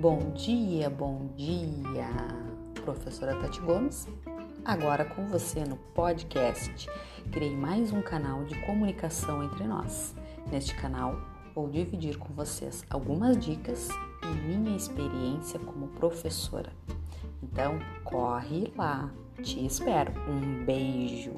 Bom dia, bom dia, professora Tati Gomes. Agora com você no podcast. Criei mais um canal de comunicação entre nós. Neste canal, vou dividir com vocês algumas dicas e minha experiência como professora. Então, corre lá, te espero. Um beijo.